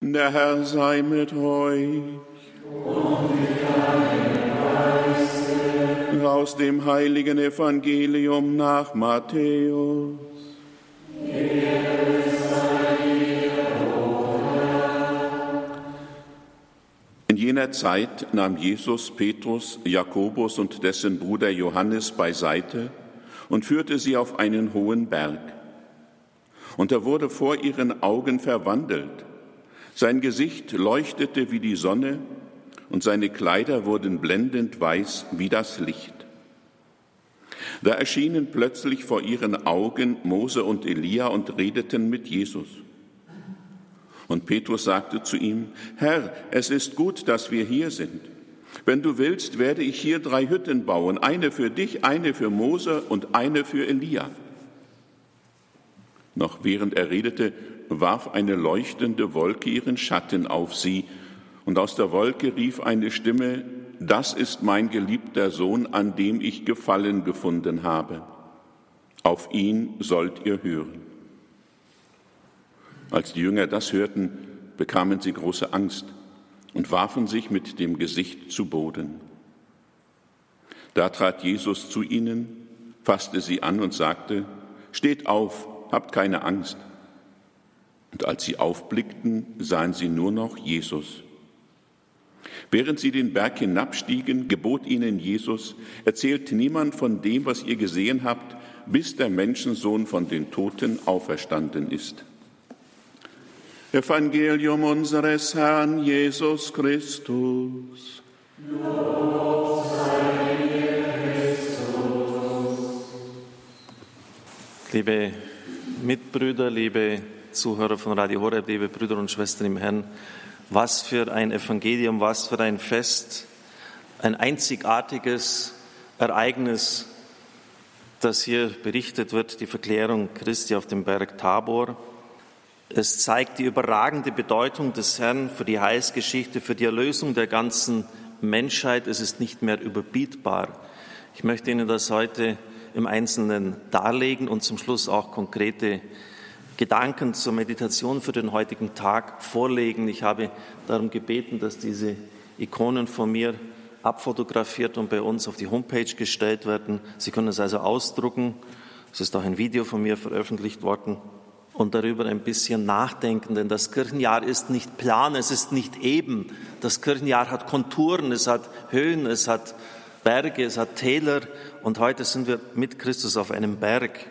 Der Herr sei mit euch. Aus dem heiligen Evangelium nach Matthäus. In jener Zeit nahm Jesus Petrus, Jakobus und dessen Bruder Johannes beiseite und führte sie auf einen hohen Berg. Und er wurde vor ihren Augen verwandelt sein Gesicht leuchtete wie die Sonne und seine Kleider wurden blendend weiß wie das Licht. Da erschienen plötzlich vor ihren Augen Mose und Elia und redeten mit Jesus. Und Petrus sagte zu ihm, Herr, es ist gut, dass wir hier sind. Wenn du willst, werde ich hier drei Hütten bauen, eine für dich, eine für Mose und eine für Elia. Noch während er redete, warf eine leuchtende Wolke ihren Schatten auf sie, und aus der Wolke rief eine Stimme, Das ist mein geliebter Sohn, an dem ich Gefallen gefunden habe. Auf ihn sollt ihr hören. Als die Jünger das hörten, bekamen sie große Angst und warfen sich mit dem Gesicht zu Boden. Da trat Jesus zu ihnen, fasste sie an und sagte, Steht auf, habt keine Angst. Und als sie aufblickten, sahen sie nur noch Jesus. Während sie den Berg hinabstiegen, gebot ihnen Jesus, erzählt niemand von dem, was ihr gesehen habt, bis der Menschensohn von den Toten auferstanden ist. Evangelium unseres Herrn Jesus Christus. Liebe Mitbrüder, liebe Zuhörer von Radio Horeb, liebe Brüder und Schwestern im Herrn, was für ein Evangelium, was für ein Fest, ein einzigartiges Ereignis, das hier berichtet wird, die Verklärung Christi auf dem Berg Tabor. Es zeigt die überragende Bedeutung des Herrn für die Heilsgeschichte, für die Erlösung der ganzen Menschheit. Es ist nicht mehr überbietbar. Ich möchte Ihnen das heute im Einzelnen darlegen und zum Schluss auch konkrete Gedanken zur Meditation für den heutigen Tag vorlegen. Ich habe darum gebeten, dass diese Ikonen von mir abfotografiert und bei uns auf die Homepage gestellt werden. Sie können es also ausdrucken. Es ist auch ein Video von mir veröffentlicht worden und darüber ein bisschen nachdenken, denn das Kirchenjahr ist nicht plan, es ist nicht eben. Das Kirchenjahr hat Konturen, es hat Höhen, es hat Berge, es hat Täler und heute sind wir mit Christus auf einem Berg.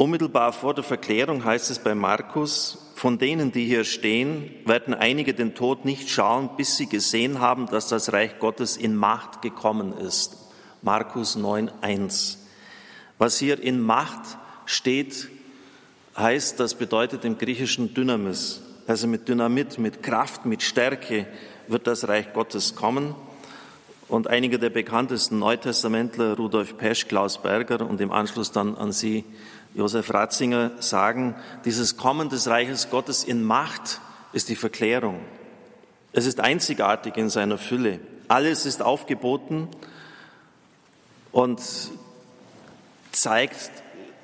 Unmittelbar vor der Verklärung heißt es bei Markus, von denen, die hier stehen, werden einige den Tod nicht schauen, bis sie gesehen haben, dass das Reich Gottes in Macht gekommen ist. Markus 9.1. Was hier in Macht steht, heißt, das bedeutet im Griechischen Dynamis. Also mit Dynamit, mit Kraft, mit Stärke wird das Reich Gottes kommen. Und einige der bekanntesten Neutestamentler, Rudolf Pesch, Klaus Berger und im Anschluss dann an Sie, Josef Ratzinger sagen, dieses Kommen des Reiches Gottes in Macht ist die Verklärung. Es ist einzigartig in seiner Fülle. Alles ist aufgeboten und zeigt,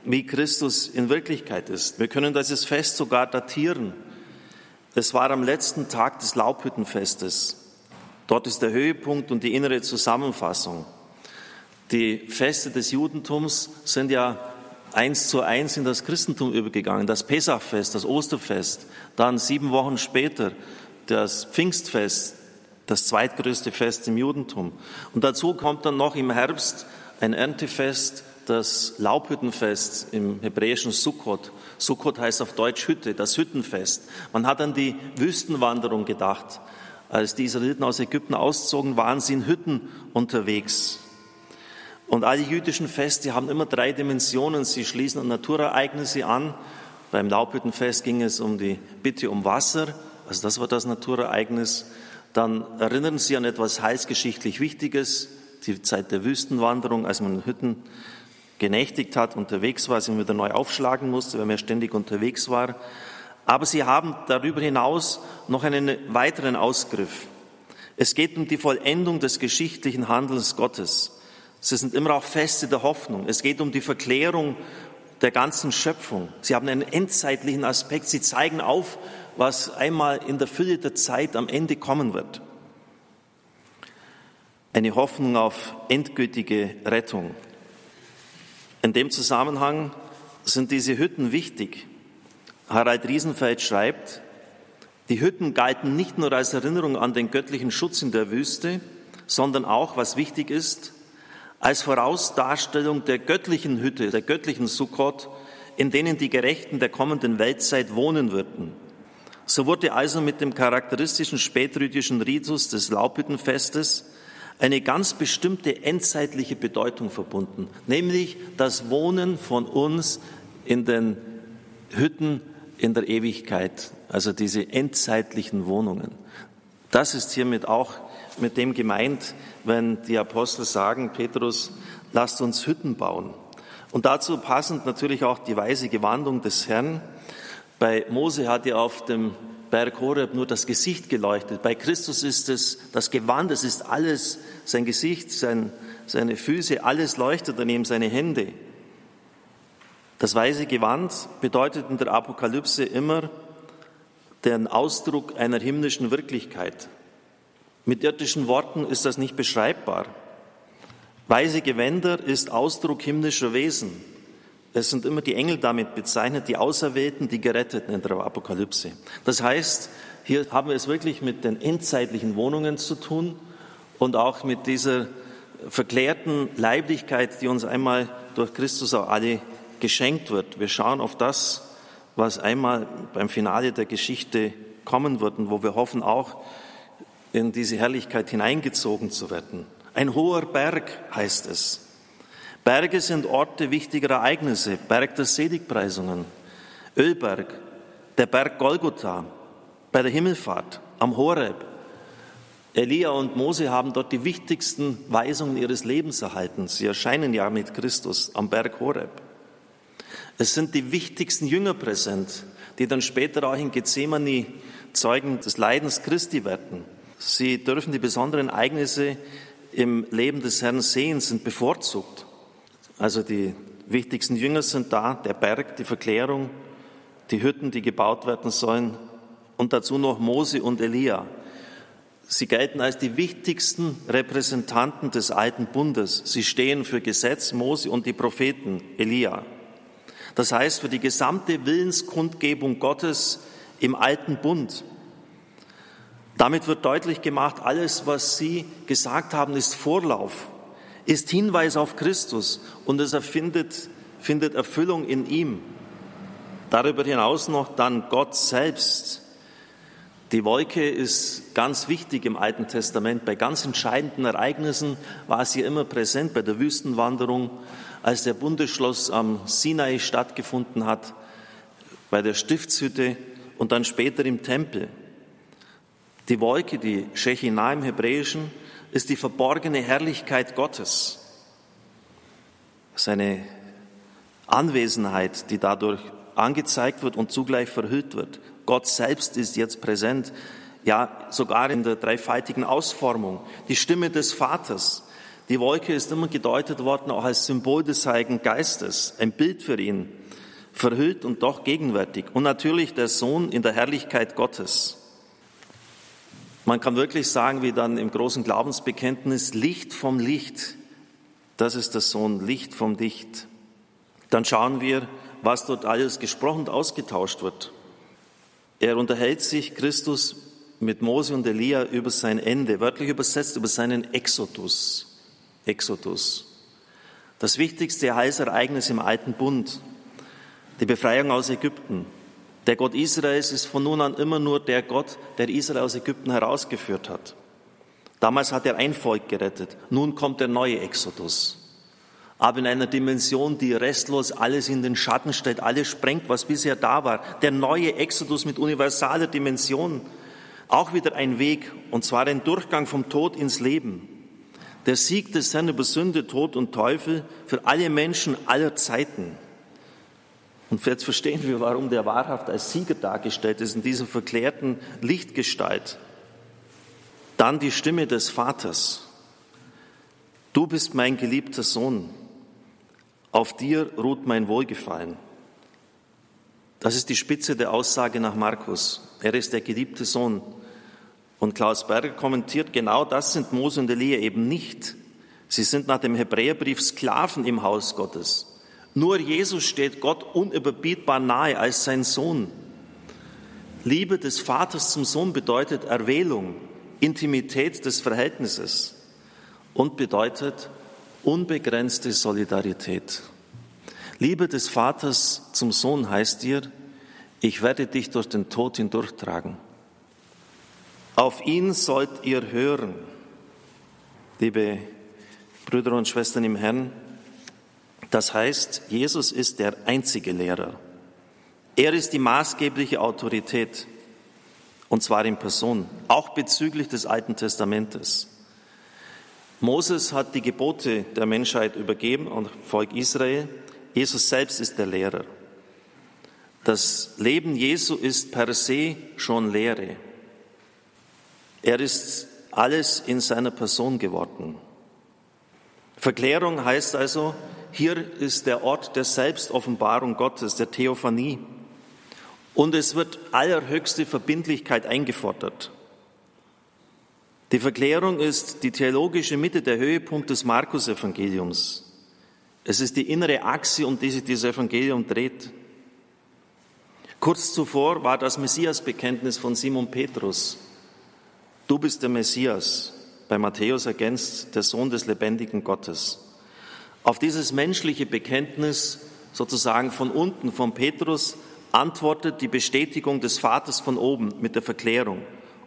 wie Christus in Wirklichkeit ist. Wir können dieses Fest sogar datieren. Es war am letzten Tag des Laubhüttenfestes. Dort ist der Höhepunkt und die innere Zusammenfassung. Die Feste des Judentums sind ja eins zu eins in das Christentum übergegangen. Das Pesachfest, das Osterfest, dann sieben Wochen später das Pfingstfest, das zweitgrößte Fest im Judentum. Und dazu kommt dann noch im Herbst ein Erntefest, das Laubhüttenfest im hebräischen Sukkot. Sukkot heißt auf Deutsch Hütte, das Hüttenfest. Man hat an die Wüstenwanderung gedacht. Als die Israeliten aus Ägypten auszogen, waren sie in Hütten unterwegs. Und alle jüdischen Feste haben immer drei Dimensionen. Sie schließen an Naturereignisse an. Beim Laubhüttenfest ging es um die Bitte um Wasser, also das war das Naturereignis. Dann erinnern sie an etwas heilsgeschichtlich Wichtiges, die Zeit der Wüstenwanderung, als man in Hütten genächtigt hat, unterwegs war, sie wieder neu aufschlagen musste, weil man ständig unterwegs war. Aber sie haben darüber hinaus noch einen weiteren Ausgriff. Es geht um die Vollendung des geschichtlichen Handelns Gottes. Sie sind immer auch Feste der Hoffnung. Es geht um die Verklärung der ganzen Schöpfung. Sie haben einen endzeitlichen Aspekt. Sie zeigen auf, was einmal in der Fülle der Zeit am Ende kommen wird. Eine Hoffnung auf endgültige Rettung. In dem Zusammenhang sind diese Hütten wichtig. Harald Riesenfeld schreibt, die Hütten galten nicht nur als Erinnerung an den göttlichen Schutz in der Wüste, sondern auch, was wichtig ist, als Vorausdarstellung der göttlichen Hütte, der göttlichen Sukkot, in denen die Gerechten der kommenden Weltzeit wohnen würden. So wurde also mit dem charakteristischen spätrüdischen Ritus des Laubhüttenfestes eine ganz bestimmte endzeitliche Bedeutung verbunden, nämlich das Wohnen von uns in den Hütten in der Ewigkeit, also diese endzeitlichen Wohnungen. Das ist hiermit auch mit dem gemeint, wenn die Apostel sagen, Petrus, lasst uns Hütten bauen. Und dazu passend natürlich auch die weise Gewandung des Herrn. Bei Mose hat er auf dem Berg Horeb nur das Gesicht geleuchtet. Bei Christus ist es das Gewand, es ist alles, sein Gesicht, sein, seine Füße, alles leuchtet daneben, seine Hände. Das weiße Gewand bedeutet in der Apokalypse immer den Ausdruck einer himmlischen Wirklichkeit. Mit irdischen Worten ist das nicht beschreibbar. Weiße Gewänder ist Ausdruck himmlischer Wesen. Es sind immer die Engel damit bezeichnet, die Auserwählten, die Geretteten in der Apokalypse. Das heißt, hier haben wir es wirklich mit den endzeitlichen Wohnungen zu tun und auch mit dieser verklärten Leiblichkeit, die uns einmal durch Christus auch alle geschenkt wird. Wir schauen auf das, was einmal beim Finale der Geschichte kommen wird und wo wir hoffen auch in diese Herrlichkeit hineingezogen zu werden. Ein hoher Berg heißt es. Berge sind Orte wichtiger Ereignisse, Berg der Seligpreisungen, Ölberg, der Berg Golgotha, bei der Himmelfahrt, am Horeb. Elia und Mose haben dort die wichtigsten Weisungen ihres Lebens erhalten. Sie erscheinen ja mit Christus am Berg Horeb. Es sind die wichtigsten Jünger präsent, die dann später auch in Gethsemane Zeugen des Leidens Christi werden. Sie dürfen die besonderen Ereignisse im Leben des Herrn sehen, sind bevorzugt. Also die wichtigsten Jünger sind da, der Berg, die Verklärung, die Hütten, die gebaut werden sollen und dazu noch Mose und Elia. Sie gelten als die wichtigsten Repräsentanten des alten Bundes. Sie stehen für Gesetz, Mose und die Propheten, Elia. Das heißt, für die gesamte Willenskundgebung Gottes im alten Bund. Damit wird deutlich gemacht, alles, was Sie gesagt haben, ist Vorlauf, ist Hinweis auf Christus und es erfindet, findet Erfüllung in ihm. Darüber hinaus noch dann Gott selbst. Die Wolke ist ganz wichtig im Alten Testament. Bei ganz entscheidenden Ereignissen war sie immer präsent, bei der Wüstenwanderung, als der Bundesschloss am Sinai stattgefunden hat, bei der Stiftshütte und dann später im Tempel. Die Wolke, die Shechinah im Hebräischen, ist die verborgene Herrlichkeit Gottes. Seine Anwesenheit, die dadurch angezeigt wird und zugleich verhüllt wird. Gott selbst ist jetzt präsent, ja sogar in der dreifaltigen Ausformung. Die Stimme des Vaters, die Wolke ist immer gedeutet worden auch als Symbol des Heiligen Geistes, ein Bild für ihn, verhüllt und doch gegenwärtig. Und natürlich der Sohn in der Herrlichkeit Gottes. Man kann wirklich sagen, wie dann im großen Glaubensbekenntnis, Licht vom Licht, das ist der Sohn, Licht vom Licht. Dann schauen wir, was dort alles gesprochen und ausgetauscht wird. Er unterhält sich, Christus, mit Mose und Elia über sein Ende, wörtlich übersetzt über seinen Exodus. Exodus. Das wichtigste Heilsereignis im alten Bund, die Befreiung aus Ägypten. Der Gott Israels ist von nun an immer nur der Gott, der Israel aus Ägypten herausgeführt hat. Damals hat er ein Volk gerettet. Nun kommt der neue Exodus. Aber in einer Dimension, die restlos alles in den Schatten stellt, alles sprengt, was bisher da war. Der neue Exodus mit universaler Dimension. Auch wieder ein Weg, und zwar ein Durchgang vom Tod ins Leben. Der Sieg des Herrn über Sünde, Tod und Teufel für alle Menschen aller Zeiten. Und jetzt verstehen wir, warum der wahrhaft als Sieger dargestellt ist in dieser verklärten Lichtgestalt. Dann die Stimme des Vaters. Du bist mein geliebter Sohn. auf dir ruht mein Wohlgefallen. Das ist die Spitze der Aussage nach Markus. Er ist der geliebte Sohn. Und Klaus Berger kommentiert, genau das sind Mose und Elia eben nicht. Sie sind nach dem Hebräerbrief Sklaven im Haus Gottes. Nur Jesus steht Gott unüberbietbar nahe als sein Sohn. Liebe des Vaters zum Sohn bedeutet Erwählung, Intimität des Verhältnisses und bedeutet unbegrenzte Solidarität. Liebe des Vaters zum Sohn heißt dir, ich werde dich durch den Tod hindurchtragen. Auf ihn sollt ihr hören, liebe Brüder und Schwestern im Herrn. Das heißt, Jesus ist der einzige Lehrer. Er ist die maßgebliche Autorität, und zwar in Person, auch bezüglich des Alten Testamentes. Moses hat die Gebote der Menschheit übergeben und Volk Israel. Jesus selbst ist der Lehrer. Das Leben Jesu ist per se schon Lehre. Er ist alles in seiner Person geworden. Verklärung heißt also, hier ist der Ort der Selbstoffenbarung Gottes, der Theophanie. Und es wird allerhöchste Verbindlichkeit eingefordert. Die Verklärung ist die theologische Mitte, der Höhepunkt des Markus-Evangeliums. Es ist die innere Achse, um die sich dieses Evangelium dreht. Kurz zuvor war das Messiasbekenntnis von Simon Petrus. Du bist der Messias, bei Matthäus ergänzt der Sohn des lebendigen Gottes. Auf dieses menschliche Bekenntnis sozusagen von unten, von Petrus, antwortet die Bestätigung des Vaters von oben mit der Verklärung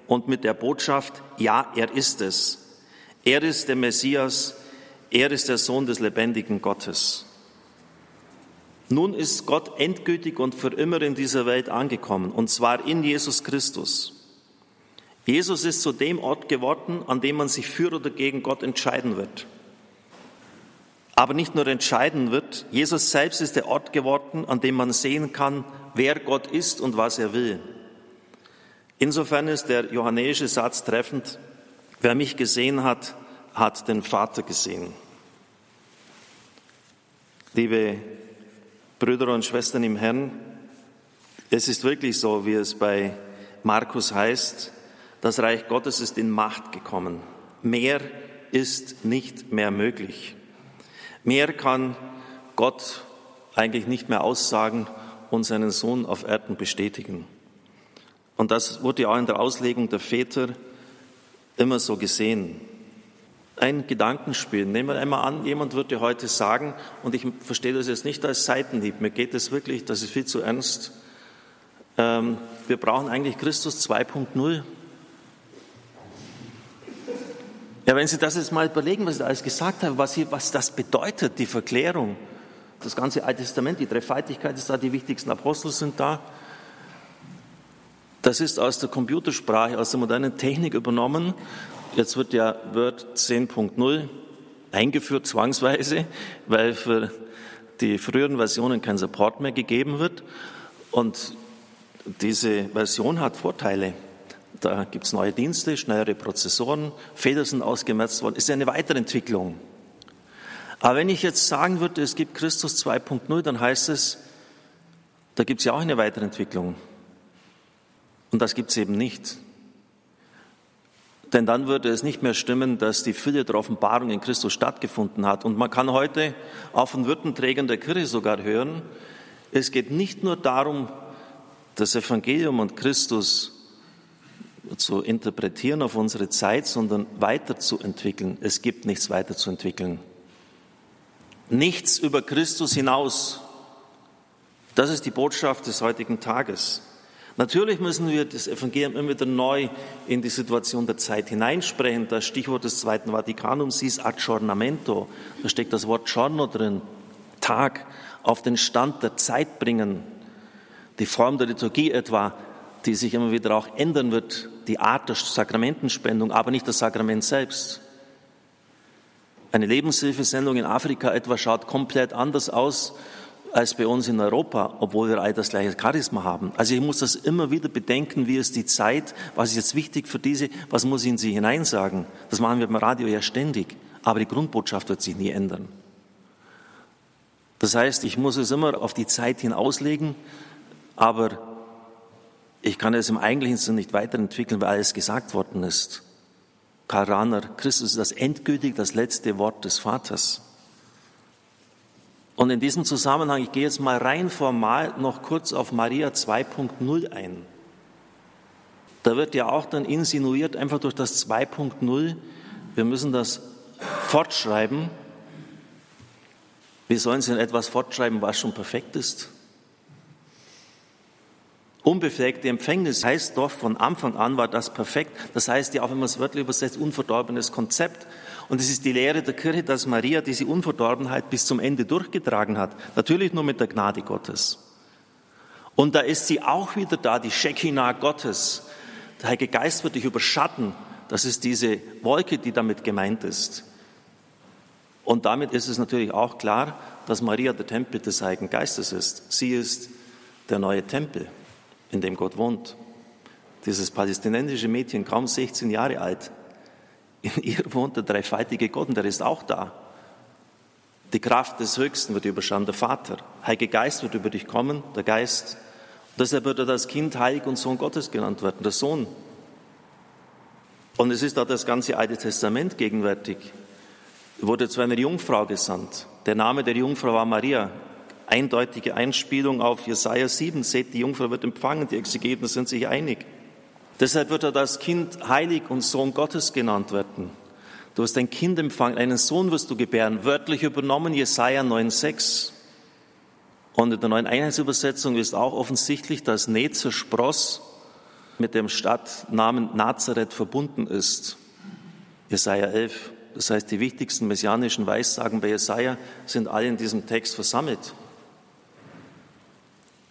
und mit der Botschaft, ja, er ist es. Er ist der Messias, er ist der Sohn des lebendigen Gottes. Nun ist Gott endgültig und für immer in dieser Welt angekommen, und zwar in Jesus Christus. Jesus ist zu dem Ort geworden, an dem man sich für oder gegen Gott entscheiden wird. Aber nicht nur entscheiden wird, Jesus selbst ist der Ort geworden, an dem man sehen kann, wer Gott ist und was er will. Insofern ist der johannäische Satz treffend, wer mich gesehen hat, hat den Vater gesehen. Liebe Brüder und Schwestern im Herrn, es ist wirklich so, wie es bei Markus heißt, das Reich Gottes ist in Macht gekommen. Mehr ist nicht mehr möglich. Mehr kann Gott eigentlich nicht mehr aussagen und seinen Sohn auf Erden bestätigen. Und das wurde ja auch in der Auslegung der Väter immer so gesehen ein Gedankenspiel. Nehmen wir einmal an, jemand würde heute sagen, und ich verstehe das jetzt nicht als Seitenhieb, mir geht es wirklich, das ist viel zu ernst, ähm, wir brauchen eigentlich Christus 2.0. Ja, wenn Sie das jetzt mal überlegen, was ich da alles gesagt habe, was, hier, was das bedeutet, die Verklärung, das ganze Alte Testament, die Dreifaltigkeit ist da, die wichtigsten Apostel sind da. Das ist aus der Computersprache, aus der modernen Technik übernommen Jetzt wird ja Word 10.0 eingeführt zwangsweise, weil für die früheren Versionen kein Support mehr gegeben wird. Und diese Version hat Vorteile. Da gibt es neue Dienste, schnellere Prozessoren, Fehler sind ausgemerzt worden. Ist ja eine Weiterentwicklung. Aber wenn ich jetzt sagen würde, es gibt Christus 2.0, dann heißt es, da gibt es ja auch eine Weiterentwicklung. Und das gibt es eben nicht. Denn dann würde es nicht mehr stimmen, dass die Fülle der Offenbarung in Christus stattgefunden hat. Und man kann heute auch von Würdenträgern der Kirche sogar hören, es geht nicht nur darum, das Evangelium und Christus zu interpretieren auf unsere Zeit, sondern weiterzuentwickeln. Es gibt nichts weiterzuentwickeln. Nichts über Christus hinaus. Das ist die Botschaft des heutigen Tages. Natürlich müssen wir das Evangelium immer wieder neu in die Situation der Zeit hineinsprechen. Das Stichwort des Zweiten Vatikanums ist Aggiornamento. Da steckt das Wort Giorno drin. Tag auf den Stand der Zeit bringen. Die Form der Liturgie etwa, die sich immer wieder auch ändern wird. Die Art der Sakramentenspendung, aber nicht das Sakrament selbst. Eine Lebenshilfesendung in Afrika etwa schaut komplett anders aus als bei uns in Europa, obwohl wir all das gleiche Charisma haben. Also ich muss das immer wieder bedenken, wie ist die Zeit, was ist jetzt wichtig für diese, was muss ich in sie hineinsagen. Das machen wir beim Radio ja ständig, aber die Grundbotschaft wird sich nie ändern. Das heißt, ich muss es immer auf die Zeit hin auslegen, aber ich kann es im eigentlichen Sinn nicht weiterentwickeln, weil alles gesagt worden ist. Karl Rahner, Christus ist das endgültig das letzte Wort des Vaters. Und in diesem Zusammenhang, ich gehe jetzt mal rein formal noch kurz auf Maria 2.0 ein. Da wird ja auch dann insinuiert, einfach durch das 2.0, wir müssen das fortschreiben. Wie sollen Sie denn etwas fortschreiben, was schon perfekt ist? Unbefleckte Empfängnis heißt doch, von Anfang an war das perfekt. Das heißt ja auch, wenn man es wörtlich übersetzt, unverdorbenes Konzept. Und es ist die Lehre der Kirche, dass Maria diese Unverdorbenheit bis zum Ende durchgetragen hat. Natürlich nur mit der Gnade Gottes. Und da ist sie auch wieder da, die Shekinah Gottes. Der Heilige Geist wird dich überschatten. Das ist diese Wolke, die damit gemeint ist. Und damit ist es natürlich auch klar, dass Maria der Tempel des Heiligen Geistes ist. Sie ist der neue Tempel in dem Gott wohnt. Dieses palästinensische Mädchen, kaum 16 Jahre alt, in ihr wohnt der dreifaltige Gott und der ist auch da. Die Kraft des Höchsten wird überschauen, der Vater. Heilige Geist wird über dich kommen, der Geist. Und deshalb wird er das Kind Heilig und Sohn Gottes genannt werden, der Sohn. Und es ist auch das ganze Alte Testament gegenwärtig. Er wurde zu einer Jungfrau gesandt. Der Name der Jungfrau war Maria eindeutige Einspielung auf Jesaja 7. Seht, die Jungfrau wird empfangen, die Exegeten sind sich einig. Deshalb wird er das Kind heilig und Sohn Gottes genannt werden. Du hast ein Kind empfangen, einen Sohn wirst du gebären, wörtlich übernommen, Jesaja 9,6. Und in der neuen Einheitsübersetzung ist auch offensichtlich, dass Nezer Spross mit dem Stadtnamen Nazareth verbunden ist. Jesaja 11. Das heißt, die wichtigsten messianischen Weissagen bei Jesaja sind alle in diesem Text versammelt.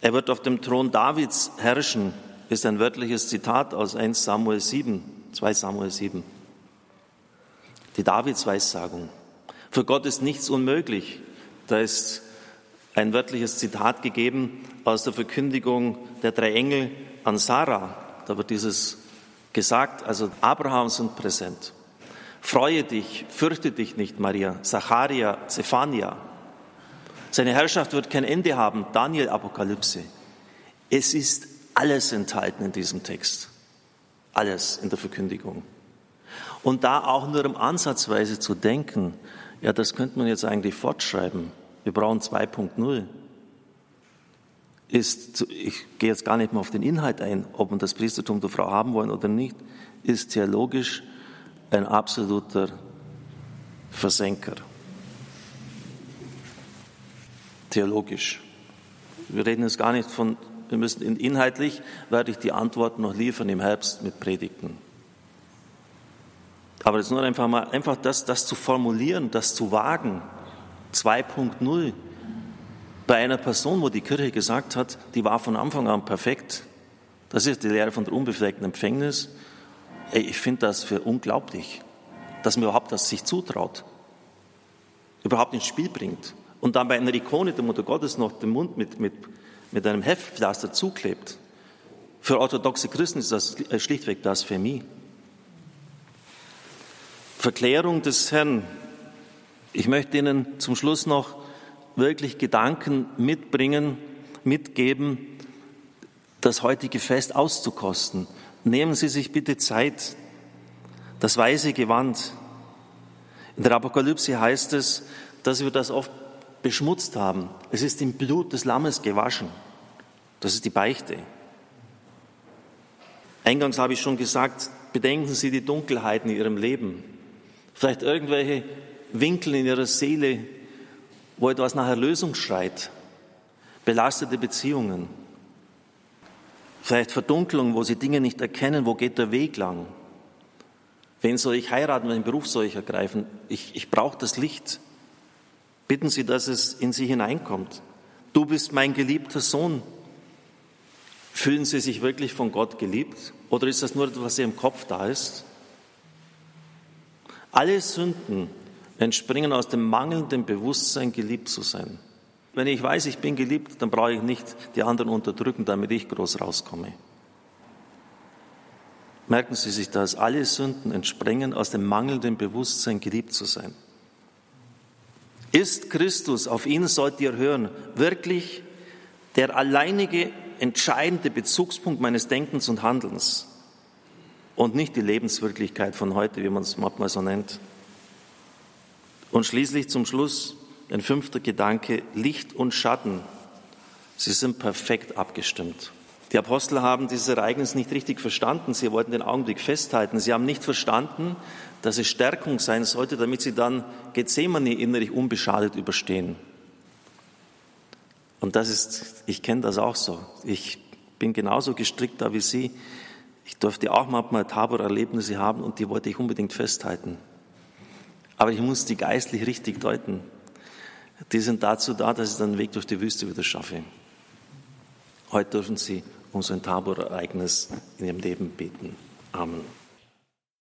Er wird auf dem Thron Davids herrschen, ist ein wörtliches Zitat aus 1 Samuel 7, 2 Samuel 7. Die Davids-Weissagung. Für Gott ist nichts unmöglich. Da ist ein wörtliches Zitat gegeben aus der Verkündigung der drei Engel an Sarah. Da wird dieses gesagt, also Abraham sind präsent. Freue dich, fürchte dich nicht, Maria. Zacharia, Zephania. Seine Herrschaft wird kein Ende haben. Daniel Apokalypse. Es ist alles enthalten in diesem Text. Alles in der Verkündigung. Und da auch nur im Ansatzweise zu denken, ja, das könnte man jetzt eigentlich fortschreiben. Wir brauchen 2.0. Ist, ich gehe jetzt gar nicht mehr auf den Inhalt ein, ob man das Priestertum der Frau haben wollen oder nicht, ist theologisch ein absoluter Versenker theologisch. Wir reden jetzt gar nicht von, wir müssen inhaltlich, werde ich die Antwort noch liefern im Herbst mit Predigten. Aber ist nur einfach mal, einfach das, das zu formulieren, das zu wagen. 2.0. Bei einer Person, wo die Kirche gesagt hat, die war von Anfang an perfekt. Das ist die Lehre von der unbefleckten Empfängnis. Ey, ich finde das für unglaublich, dass man überhaupt das sich zutraut, überhaupt ins Spiel bringt und dann bei einer Ikone der Mutter Gottes noch den Mund mit, mit, mit einem Heftpflaster zuklebt. Für orthodoxe Christen ist das schlichtweg Blasphemie. Verklärung des Herrn. Ich möchte Ihnen zum Schluss noch wirklich Gedanken mitbringen, mitgeben, das heutige Fest auszukosten. Nehmen Sie sich bitte Zeit. Das weiße Gewand. In der Apokalypse heißt es, dass wir das oft beschmutzt haben. Es ist im Blut des Lammes gewaschen. Das ist die Beichte. Eingangs habe ich schon gesagt, bedenken Sie die Dunkelheiten in Ihrem Leben. Vielleicht irgendwelche Winkel in Ihrer Seele, wo etwas nach Erlösung schreit. Belastete Beziehungen. Vielleicht Verdunkelung, wo Sie Dinge nicht erkennen, wo geht der Weg lang. Wen soll ich heiraten, welchen Beruf soll ich ergreifen? Ich, ich brauche das Licht. Bitten Sie, dass es in Sie hineinkommt. Du bist mein geliebter Sohn. Fühlen Sie sich wirklich von Gott geliebt? Oder ist das nur etwas, was im Kopf da ist? Alle Sünden entspringen aus dem mangelnden Bewusstsein, geliebt zu sein. Wenn ich weiß, ich bin geliebt, dann brauche ich nicht die anderen unterdrücken, damit ich groß rauskomme. Merken Sie sich das, alle Sünden entspringen aus dem mangelnden Bewusstsein, geliebt zu sein. Ist Christus, auf ihn sollt ihr hören, wirklich der alleinige, entscheidende Bezugspunkt meines Denkens und Handelns und nicht die Lebenswirklichkeit von heute, wie man es manchmal so nennt. Und schließlich zum Schluss ein fünfter Gedanke, Licht und Schatten. Sie sind perfekt abgestimmt. Die Apostel haben dieses Ereignis nicht richtig verstanden. Sie wollten den Augenblick festhalten. Sie haben nicht verstanden, dass es Stärkung sein sollte, damit sie dann Gethsemane innerlich unbeschadet überstehen. Und das ist, ich kenne das auch so. Ich bin genauso gestrickt da wie Sie. Ich durfte auch manchmal Tabor-Erlebnisse haben und die wollte ich unbedingt festhalten. Aber ich muss die geistlich richtig deuten. Die sind dazu da, dass ich dann den Weg durch die Wüste wieder schaffe. Heute dürfen Sie um so ein Tabor-Ereignis in Ihrem Leben beten. Amen.